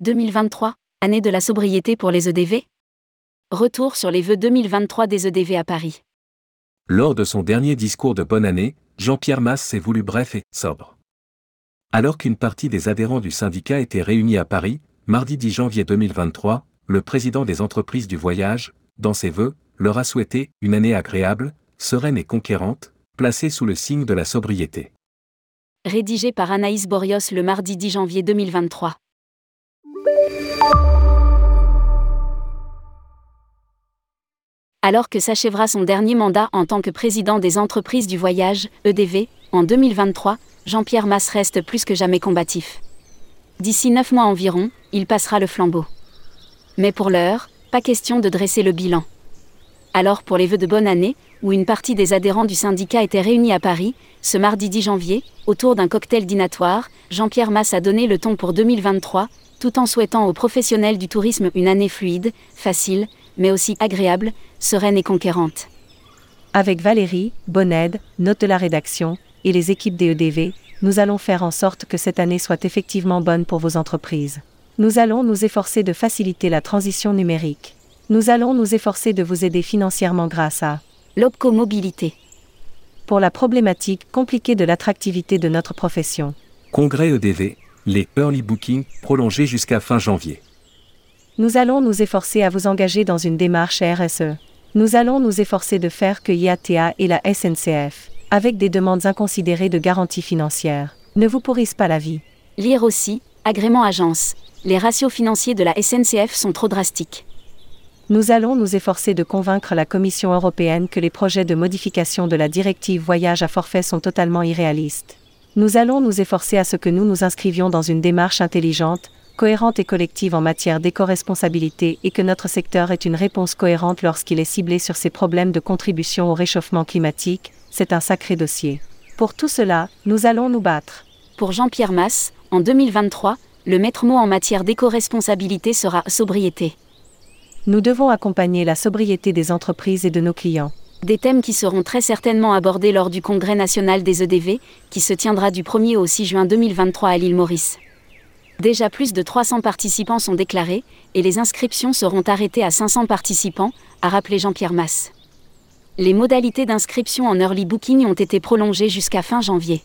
2023, année de la sobriété pour les EDV Retour sur les vœux 2023 des EDV à Paris. Lors de son dernier discours de bonne année, Jean-Pierre Masse s'est voulu bref et sobre. Alors qu'une partie des adhérents du syndicat était réunie à Paris, mardi 10 janvier 2023, le président des entreprises du voyage, dans ses vœux, leur a souhaité une année agréable, sereine et conquérante, placée sous le signe de la sobriété. Rédigé par Anaïs Borios le mardi 10 janvier 2023. Alors que s'achèvera son dernier mandat en tant que président des entreprises du voyage, EDV, en 2023, Jean-Pierre Masse reste plus que jamais combatif. D'ici neuf mois environ, il passera le flambeau. Mais pour l'heure, pas question de dresser le bilan. Alors pour les vœux de bonne année, où une partie des adhérents du syndicat était réunie à Paris, ce mardi 10 janvier, autour d'un cocktail dînatoire, Jean-Pierre Masse a donné le ton pour 2023, tout en souhaitant aux professionnels du tourisme une année fluide, facile, mais aussi agréable, sereine et conquérante. Avec Valérie, Bonnède, note de la rédaction, et les équipes des EDV, nous allons faire en sorte que cette année soit effectivement bonne pour vos entreprises. Nous allons nous efforcer de faciliter la transition numérique. Nous allons nous efforcer de vous aider financièrement grâce à l'Opco Mobilité. Pour la problématique compliquée de l'attractivité de notre profession. Congrès EDV, les early bookings prolongés jusqu'à fin janvier. Nous allons nous efforcer à vous engager dans une démarche RSE. Nous allons nous efforcer de faire que IATA et la SNCF, avec des demandes inconsidérées de garantie financière, ne vous pourrissent pas la vie. Lire aussi, agrément agence. Les ratios financiers de la SNCF sont trop drastiques. Nous allons nous efforcer de convaincre la Commission européenne que les projets de modification de la directive voyage à forfait sont totalement irréalistes. Nous allons nous efforcer à ce que nous nous inscrivions dans une démarche intelligente, cohérente et collective en matière d'éco-responsabilité et que notre secteur ait une réponse cohérente lorsqu'il est ciblé sur ces problèmes de contribution au réchauffement climatique, c'est un sacré dossier. Pour tout cela, nous allons nous battre. Pour Jean-Pierre Masse, en 2023, le maître mot en matière d'éco-responsabilité sera sobriété. Nous devons accompagner la sobriété des entreprises et de nos clients. Des thèmes qui seront très certainement abordés lors du Congrès national des EDV, qui se tiendra du 1er au 6 juin 2023 à l'île Maurice. Déjà plus de 300 participants sont déclarés, et les inscriptions seront arrêtées à 500 participants, a rappelé Jean-Pierre Masse. Les modalités d'inscription en early booking ont été prolongées jusqu'à fin janvier.